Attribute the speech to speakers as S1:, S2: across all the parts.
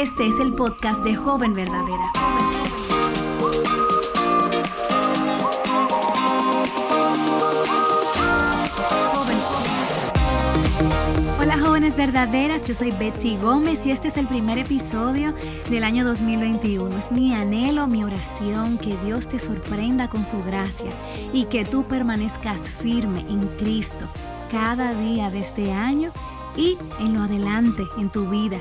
S1: Este es el podcast de Joven Verdadera. Hola jóvenes verdaderas, yo soy Betsy Gómez y este es el primer episodio del año 2021. Es mi anhelo, mi oración, que Dios te sorprenda con su gracia y que tú permanezcas firme en Cristo cada día de este año y en lo adelante en tu vida.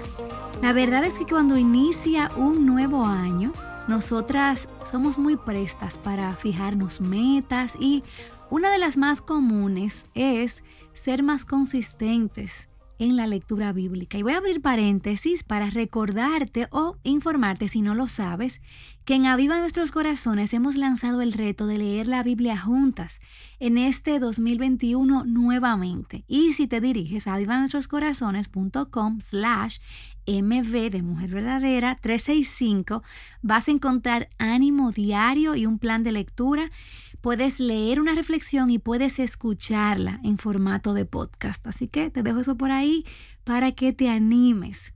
S1: La verdad es que cuando inicia un nuevo año, nosotras somos muy prestas para fijarnos metas y una de las más comunes es ser más consistentes en la lectura bíblica. Y voy a abrir paréntesis para recordarte o informarte si no lo sabes, que en Aviva Nuestros Corazones hemos lanzado el reto de leer la Biblia juntas en este 2021 nuevamente. Y si te diriges a avivanuestroscorazones.com slash MV de Mujer Verdadera 365, vas a encontrar ánimo diario y un plan de lectura puedes leer una reflexión y puedes escucharla en formato de podcast. Así que te dejo eso por ahí para que te animes.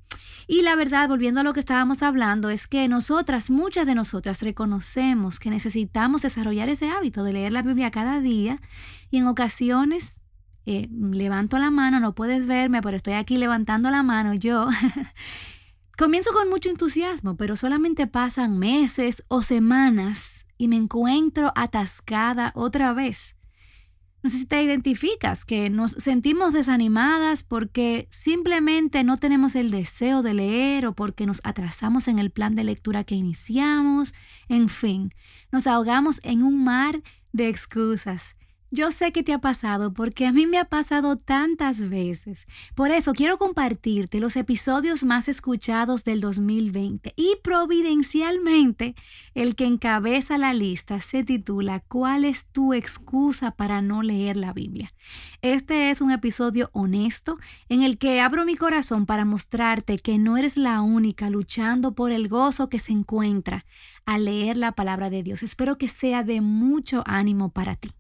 S1: Y la verdad, volviendo a lo que estábamos hablando, es que nosotras, muchas de nosotras, reconocemos que necesitamos desarrollar ese hábito de leer la Biblia cada día y en ocasiones eh, levanto la mano, no puedes verme, pero estoy aquí levantando la mano yo. Comienzo con mucho entusiasmo, pero solamente pasan meses o semanas y me encuentro atascada otra vez. No sé si te identificas, que nos sentimos desanimadas porque simplemente no tenemos el deseo de leer o porque nos atrasamos en el plan de lectura que iniciamos. En fin, nos ahogamos en un mar de excusas yo sé que te ha pasado porque a mí me ha pasado tantas veces. Por eso quiero compartirte los episodios más escuchados del 2020 y providencialmente el que encabeza la lista se titula ¿Cuál es tu excusa para no leer la Biblia? Este es un episodio honesto en el que abro mi corazón para mostrarte que no eres la única luchando por el gozo que se encuentra al leer la palabra de Dios. Espero que sea de mucho ánimo para ti.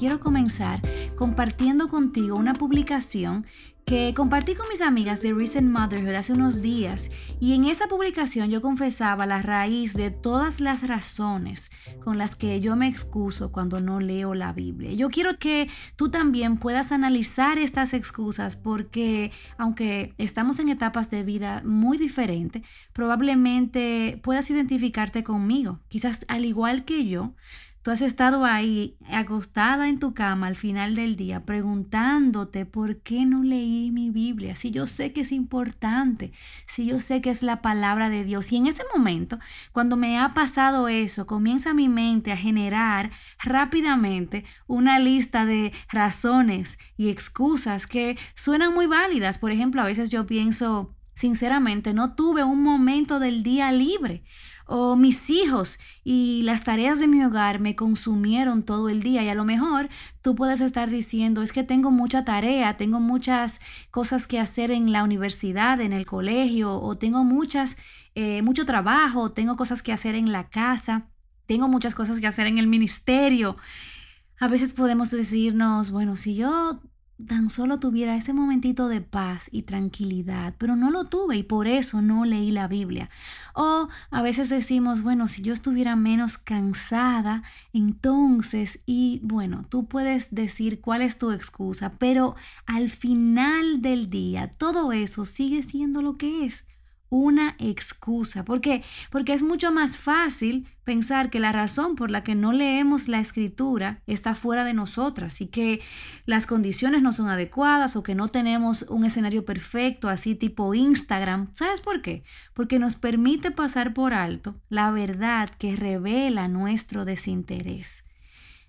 S1: Quiero comenzar compartiendo contigo una publicación que compartí con mis amigas de Recent Motherhood hace unos días y en esa publicación yo confesaba la raíz de todas las razones con las que yo me excuso cuando no leo la Biblia. Yo quiero que tú también puedas analizar estas excusas porque aunque estamos en etapas de vida muy diferentes, probablemente puedas identificarte conmigo. Quizás al igual que yo, Tú has estado ahí acostada en tu cama al final del día preguntándote por qué no leí mi Biblia, si yo sé que es importante, si yo sé que es la palabra de Dios. Y en ese momento, cuando me ha pasado eso, comienza mi mente a generar rápidamente una lista de razones y excusas que suenan muy válidas. Por ejemplo, a veces yo pienso, sinceramente, no tuve un momento del día libre o mis hijos y las tareas de mi hogar me consumieron todo el día y a lo mejor tú puedes estar diciendo es que tengo mucha tarea, tengo muchas cosas que hacer en la universidad, en el colegio o tengo muchas, eh, mucho trabajo, tengo cosas que hacer en la casa, tengo muchas cosas que hacer en el ministerio. A veces podemos decirnos, bueno, si yo tan solo tuviera ese momentito de paz y tranquilidad, pero no lo tuve y por eso no leí la Biblia. O a veces decimos, bueno, si yo estuviera menos cansada, entonces, y bueno, tú puedes decir cuál es tu excusa, pero al final del día todo eso sigue siendo lo que es una excusa. ¿Por qué? Porque es mucho más fácil pensar que la razón por la que no leemos la escritura está fuera de nosotras y que las condiciones no son adecuadas o que no tenemos un escenario perfecto así tipo Instagram. ¿Sabes por qué? Porque nos permite pasar por alto la verdad que revela nuestro desinterés.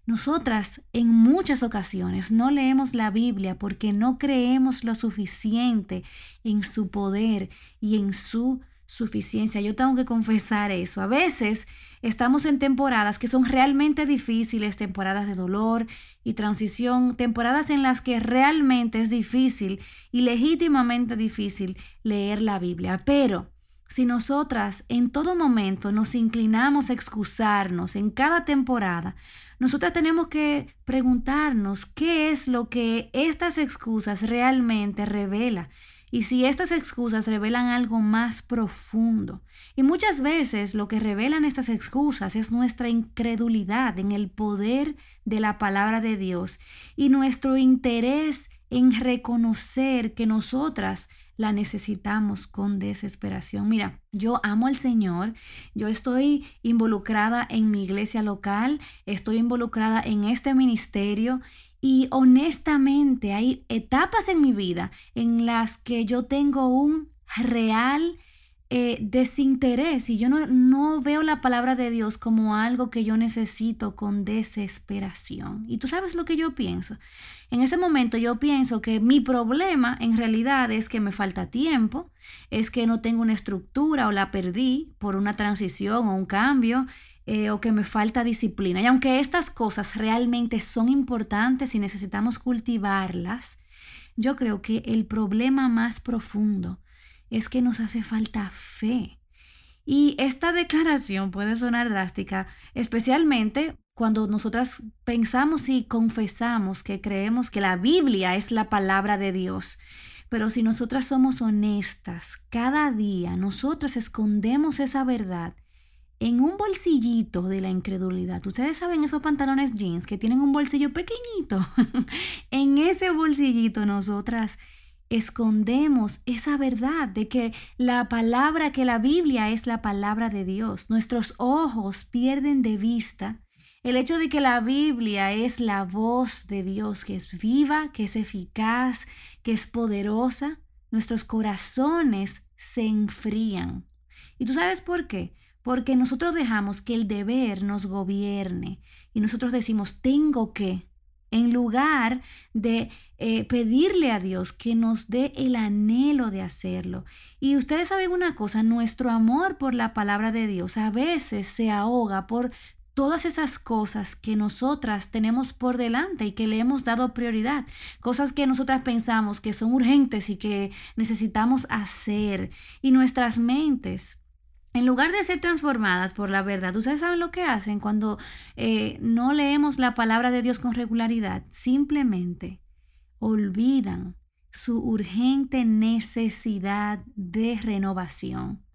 S1: Nosotras en muchas ocasiones no leemos la Biblia porque no creemos lo suficiente en su poder y en su suficiencia. Yo tengo que confesar eso. A veces estamos en temporadas que son realmente difíciles, temporadas de dolor y transición, temporadas en las que realmente es difícil y legítimamente difícil leer la Biblia. Pero si nosotras en todo momento nos inclinamos a excusarnos en cada temporada, nosotras tenemos que preguntarnos qué es lo que estas excusas realmente revelan y si estas excusas revelan algo más profundo. Y muchas veces lo que revelan estas excusas es nuestra incredulidad en el poder de la palabra de Dios y nuestro interés en reconocer que nosotras la necesitamos con desesperación. Mira, yo amo al Señor, yo estoy involucrada en mi iglesia local, estoy involucrada en este ministerio y honestamente hay etapas en mi vida en las que yo tengo un real eh, desinterés y yo no, no veo la palabra de Dios como algo que yo necesito con desesperación. Y tú sabes lo que yo pienso. En ese momento yo pienso que mi problema en realidad es que me falta tiempo, es que no tengo una estructura o la perdí por una transición o un cambio. Eh, o que me falta disciplina. Y aunque estas cosas realmente son importantes y necesitamos cultivarlas, yo creo que el problema más profundo es que nos hace falta fe. Y esta declaración puede sonar drástica, especialmente cuando nosotras pensamos y confesamos que creemos que la Biblia es la palabra de Dios. Pero si nosotras somos honestas, cada día nosotras escondemos esa verdad en un bolsillito de la incredulidad. Ustedes saben esos pantalones jeans que tienen un bolsillo pequeñito. en ese bolsillito nosotras escondemos esa verdad de que la palabra, que la Biblia es la palabra de Dios. Nuestros ojos pierden de vista el hecho de que la Biblia es la voz de Dios, que es viva, que es eficaz, que es poderosa. Nuestros corazones se enfrían. ¿Y tú sabes por qué? Porque nosotros dejamos que el deber nos gobierne y nosotros decimos, tengo que, en lugar de eh, pedirle a Dios que nos dé el anhelo de hacerlo. Y ustedes saben una cosa, nuestro amor por la palabra de Dios a veces se ahoga por todas esas cosas que nosotras tenemos por delante y que le hemos dado prioridad, cosas que nosotras pensamos que son urgentes y que necesitamos hacer. Y nuestras mentes en lugar de ser transformadas por la verdad, ustedes saben lo que hacen cuando eh, no leemos la palabra de Dios con regularidad. Simplemente olvidan su urgente necesidad de renovación.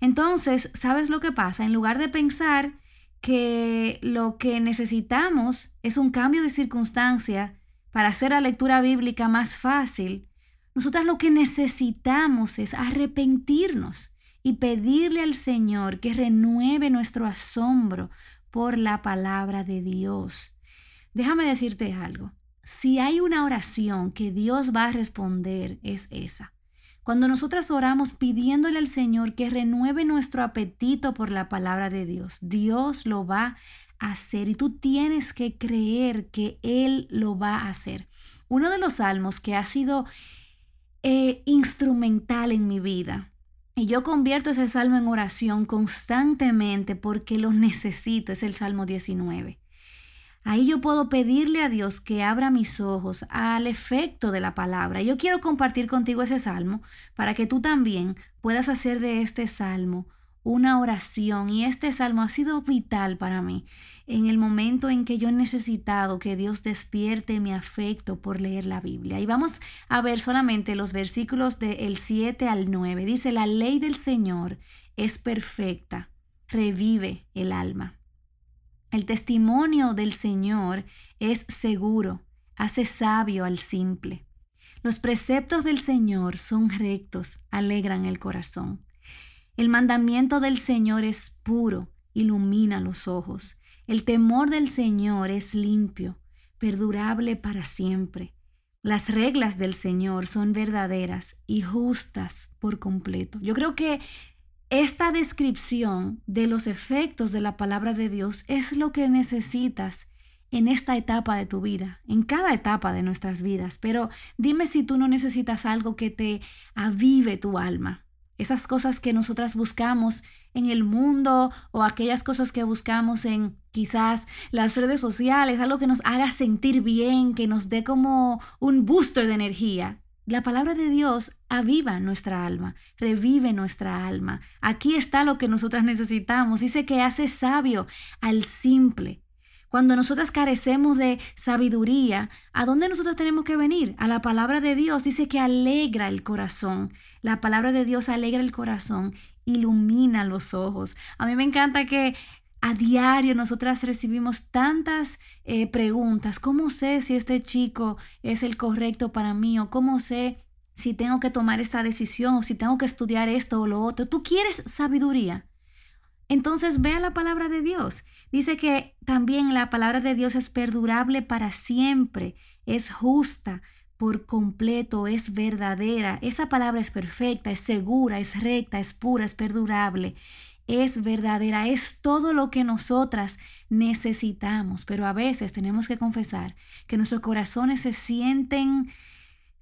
S1: Entonces, ¿sabes lo que pasa? En lugar de pensar que lo que necesitamos es un cambio de circunstancia para hacer la lectura bíblica más fácil, nosotras lo que necesitamos es arrepentirnos y pedirle al Señor que renueve nuestro asombro por la palabra de Dios. Déjame decirte algo. Si hay una oración que Dios va a responder, es esa. Cuando nosotras oramos pidiéndole al Señor que renueve nuestro apetito por la palabra de Dios, Dios lo va a hacer y tú tienes que creer que Él lo va a hacer. Uno de los salmos que ha sido eh, instrumental en mi vida y yo convierto ese salmo en oración constantemente porque lo necesito, es el Salmo 19. Ahí yo puedo pedirle a Dios que abra mis ojos al efecto de la palabra. Yo quiero compartir contigo ese salmo para que tú también puedas hacer de este salmo una oración y este salmo ha sido vital para mí en el momento en que yo he necesitado que Dios despierte mi afecto por leer la Biblia. Y vamos a ver solamente los versículos del 7 al 9. Dice, la ley del Señor es perfecta, revive el alma. El testimonio del Señor es seguro, hace sabio al simple. Los preceptos del Señor son rectos, alegran el corazón. El mandamiento del Señor es puro, ilumina los ojos. El temor del Señor es limpio, perdurable para siempre. Las reglas del Señor son verdaderas y justas por completo. Yo creo que esta descripción de los efectos de la palabra de Dios es lo que necesitas en esta etapa de tu vida, en cada etapa de nuestras vidas. Pero dime si tú no necesitas algo que te avive tu alma, esas cosas que nosotras buscamos en el mundo o aquellas cosas que buscamos en quizás las redes sociales, algo que nos haga sentir bien, que nos dé como un booster de energía. La palabra de Dios aviva nuestra alma, revive nuestra alma. Aquí está lo que nosotras necesitamos. Dice que hace sabio al simple. Cuando nosotras carecemos de sabiduría, ¿a dónde nosotros tenemos que venir? A la palabra de Dios. Dice que alegra el corazón. La palabra de Dios alegra el corazón, ilumina los ojos. A mí me encanta que a diario nosotras recibimos tantas eh, preguntas. ¿Cómo sé si este chico es el correcto para mí? ¿O cómo sé si tengo que tomar esta decisión? ¿O si tengo que estudiar esto o lo otro? ¿Tú quieres sabiduría? Entonces vea la palabra de Dios. Dice que también la palabra de Dios es perdurable para siempre, es justa por completo, es verdadera. Esa palabra es perfecta, es segura, es recta, es pura, es perdurable es verdadera, es todo lo que nosotras necesitamos, pero a veces tenemos que confesar que nuestros corazones se sienten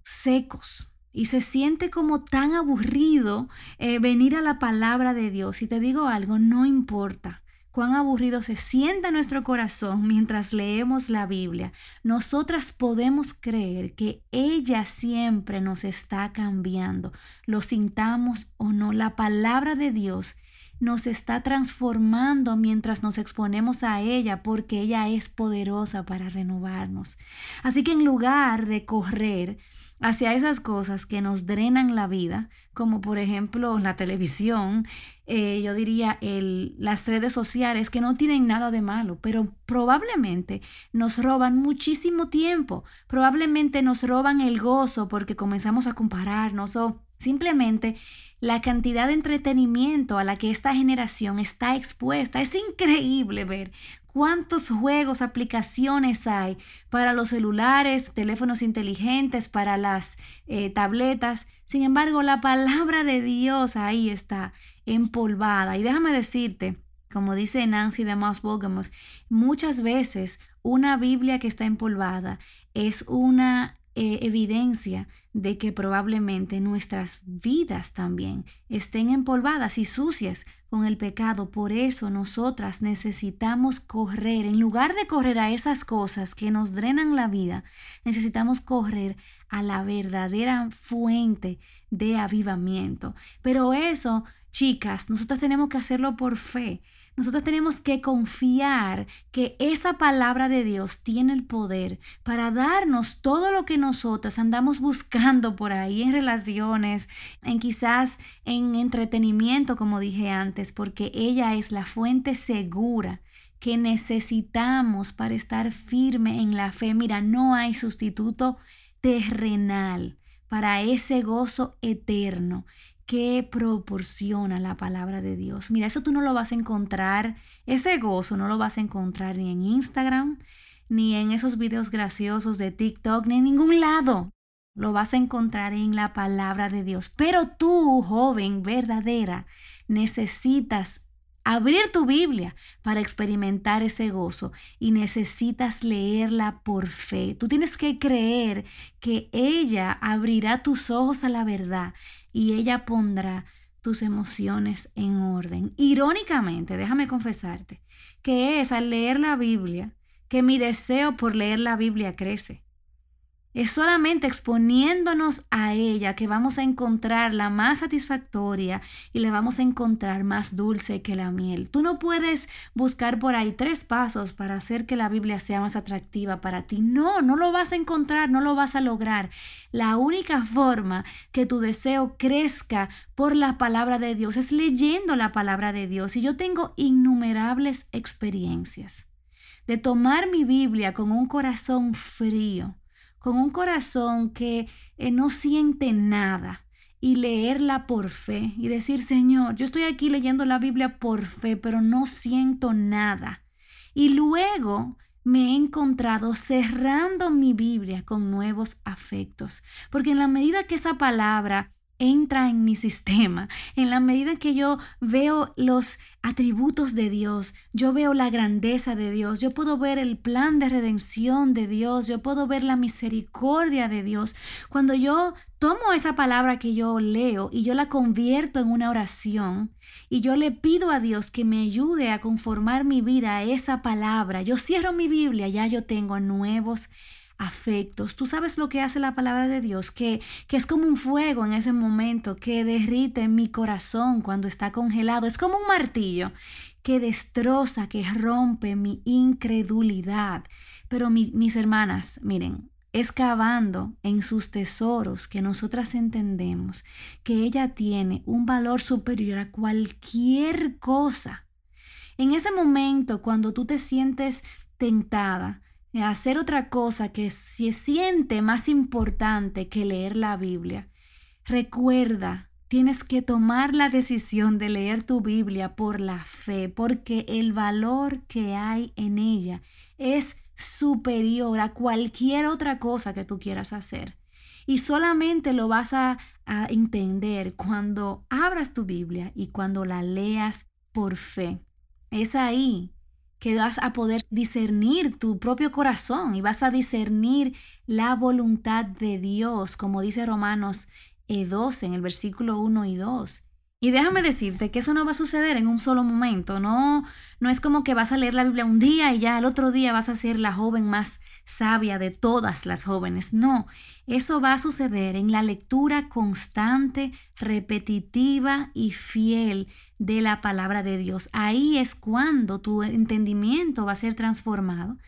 S1: secos y se siente como tan aburrido eh, venir a la palabra de Dios. Y te digo algo, no importa cuán aburrido se sienta nuestro corazón mientras leemos la Biblia, nosotras podemos creer que ella siempre nos está cambiando, lo sintamos o no, la palabra de Dios nos está transformando mientras nos exponemos a ella porque ella es poderosa para renovarnos. Así que en lugar de correr hacia esas cosas que nos drenan la vida, como por ejemplo la televisión, eh, yo diría las redes sociales que no tienen nada de malo, pero probablemente nos roban muchísimo tiempo, probablemente nos roban el gozo porque comenzamos a compararnos o simplemente la cantidad de entretenimiento a la que esta generación está expuesta. Es increíble ver cuántos juegos, aplicaciones hay para los celulares, teléfonos inteligentes, para las eh, tabletas. Sin embargo, la palabra de Dios ahí está empolvada. Y déjame decirte, como dice Nancy de Moss muchas veces una Biblia que está empolvada es una eh, evidencia de que probablemente nuestras vidas también estén empolvadas y sucias con el pecado. Por eso nosotras necesitamos correr, en lugar de correr a esas cosas que nos drenan la vida, necesitamos correr a la verdadera fuente de avivamiento. Pero eso, chicas, nosotras tenemos que hacerlo por fe. Nosotros tenemos que confiar que esa palabra de Dios tiene el poder para darnos todo lo que nosotras andamos buscando por ahí en relaciones, en quizás en entretenimiento, como dije antes, porque ella es la fuente segura que necesitamos para estar firme en la fe. Mira, no hay sustituto terrenal para ese gozo eterno que proporciona la palabra de Dios. Mira, eso tú no lo vas a encontrar, ese gozo no lo vas a encontrar ni en Instagram, ni en esos videos graciosos de TikTok, ni en ningún lado. Lo vas a encontrar en la palabra de Dios. Pero tú, joven verdadera, necesitas abrir tu Biblia para experimentar ese gozo y necesitas leerla por fe. Tú tienes que creer que ella abrirá tus ojos a la verdad y ella pondrá tus emociones en orden. Irónicamente, déjame confesarte, que es al leer la Biblia que mi deseo por leer la Biblia crece. Es solamente exponiéndonos a ella que vamos a encontrar la más satisfactoria y la vamos a encontrar más dulce que la miel. Tú no puedes buscar por ahí tres pasos para hacer que la Biblia sea más atractiva para ti. No, no lo vas a encontrar, no lo vas a lograr. La única forma que tu deseo crezca por la palabra de Dios es leyendo la palabra de Dios. Y yo tengo innumerables experiencias de tomar mi Biblia con un corazón frío con un corazón que eh, no siente nada y leerla por fe y decir, Señor, yo estoy aquí leyendo la Biblia por fe, pero no siento nada. Y luego me he encontrado cerrando mi Biblia con nuevos afectos, porque en la medida que esa palabra entra en mi sistema. En la medida que yo veo los atributos de Dios, yo veo la grandeza de Dios, yo puedo ver el plan de redención de Dios, yo puedo ver la misericordia de Dios. Cuando yo tomo esa palabra que yo leo y yo la convierto en una oración y yo le pido a Dios que me ayude a conformar mi vida a esa palabra, yo cierro mi Biblia, ya yo tengo nuevos afectos. Tú sabes lo que hace la palabra de Dios, que, que es como un fuego en ese momento, que derrite mi corazón cuando está congelado. Es como un martillo que destroza, que rompe mi incredulidad. Pero mis hermanas, miren, excavando en sus tesoros que nosotras entendemos que ella tiene un valor superior a cualquier cosa. En ese momento, cuando tú te sientes tentada hacer otra cosa que se siente más importante que leer la Biblia, recuerda, tienes que tomar la decisión de leer tu Biblia por la fe, porque el valor que hay en ella es superior a cualquier otra cosa que tú quieras hacer. Y solamente lo vas a, entender cuando abras tu Biblia y cuando la leas por fe. Es ahí que vas a poder discernir tu propio corazón y vas a discernir la voluntad de Dios, como dice Romanos 12 en el versículo 1 y 2. Y déjame decirte que eso no va a suceder en un solo momento, no, no es como que vas a leer la Biblia un día y ya al otro día vas a ser la joven más sabia de todas las jóvenes, no, eso va a suceder en la lectura constante, repetitiva y fiel de la palabra de Dios. Ahí es cuando tu entendimiento va a ser transformado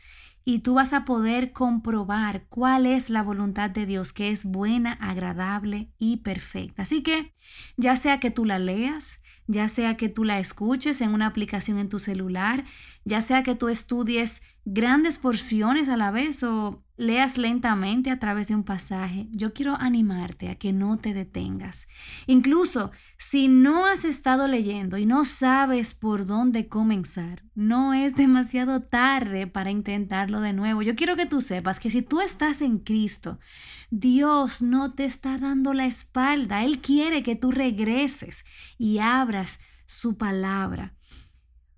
S1: y tú vas a poder comprobar cuál es la voluntad de Dios, que es buena, agradable y perfecta. Así que ya sea que tú la leas, ya sea que tú la escuches en una aplicación en tu celular, ya sea que tú estudies grandes porciones a la vez o leas lentamente a través de un pasaje, yo quiero animarte a que no te detengas. Incluso si no has estado leyendo y no sabes por dónde comenzar, no es demasiado tarde para intentarlo de nuevo. Yo quiero que tú sepas que si tú estás en Cristo, Dios no te está dando la espalda. Él quiere que tú regreses y abras su palabra.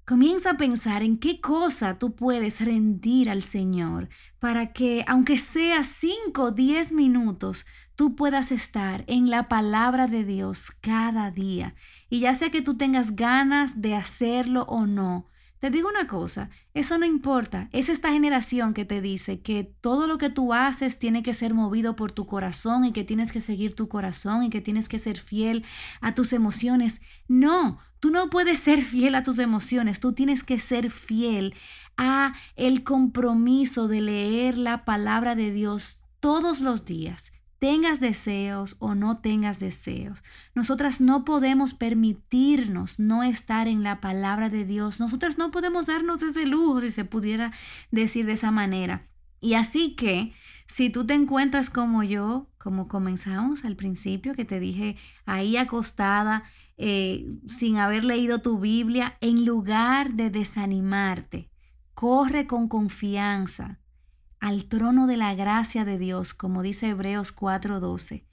S1: Comienza a pensar en qué cosa tú puedes rendir al Señor para que, aunque sea 5 o 10 minutos, tú puedas estar en la palabra de Dios cada día. Y ya sea que tú tengas ganas de hacerlo o no, te digo una cosa, eso no importa. Es esta generación que te dice que todo lo que tú haces tiene que ser movido por tu corazón y que tienes que seguir tu corazón y que tienes que ser fiel a tus emociones. No, tú no puedes ser fiel a tus emociones, tú tienes que ser fiel a el compromiso de leer la palabra de Dios todos los días tengas deseos o no tengas deseos. Nosotras no podemos permitirnos no estar en la palabra de Dios. Nosotras no podemos darnos ese lujo, si se pudiera decir de esa manera. Y así que, si tú te encuentras como yo, como comenzamos al principio, que te dije ahí acostada, eh, sin haber leído tu Biblia, en lugar de desanimarte, corre con confianza al trono de la gracia de Dios, como dice Hebreos 4:12.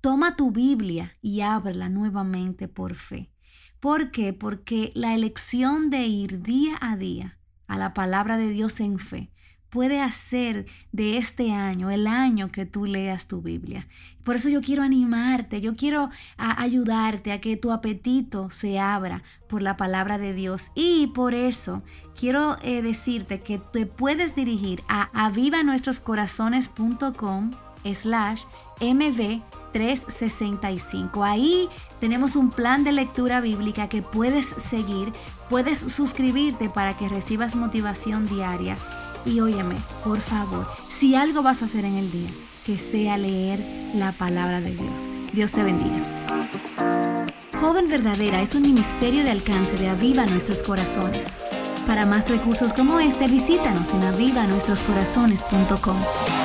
S1: Toma tu Biblia y ábrela nuevamente por fe. ¿Por qué? Porque la elección de ir día a día a la palabra de Dios en fe puede hacer de este año el año que tú leas tu Biblia. Por eso yo quiero animarte, yo quiero ayudarte a que tu apetito se abra por la palabra de Dios. Y por eso quiero eh, decirte que te puedes dirigir a avivanuestroscorazones.com slash mv 365. Ahí tenemos un plan de lectura bíblica que puedes seguir, puedes suscribirte para que recibas motivación diaria y óyeme, por favor, si algo vas a hacer en el día, que sea leer la palabra de Dios. Dios te bendiga. Joven Verdadera es un ministerio de alcance de Aviva Nuestros Corazones. Para más recursos como este, visítanos en avivanuestroscorazones.com.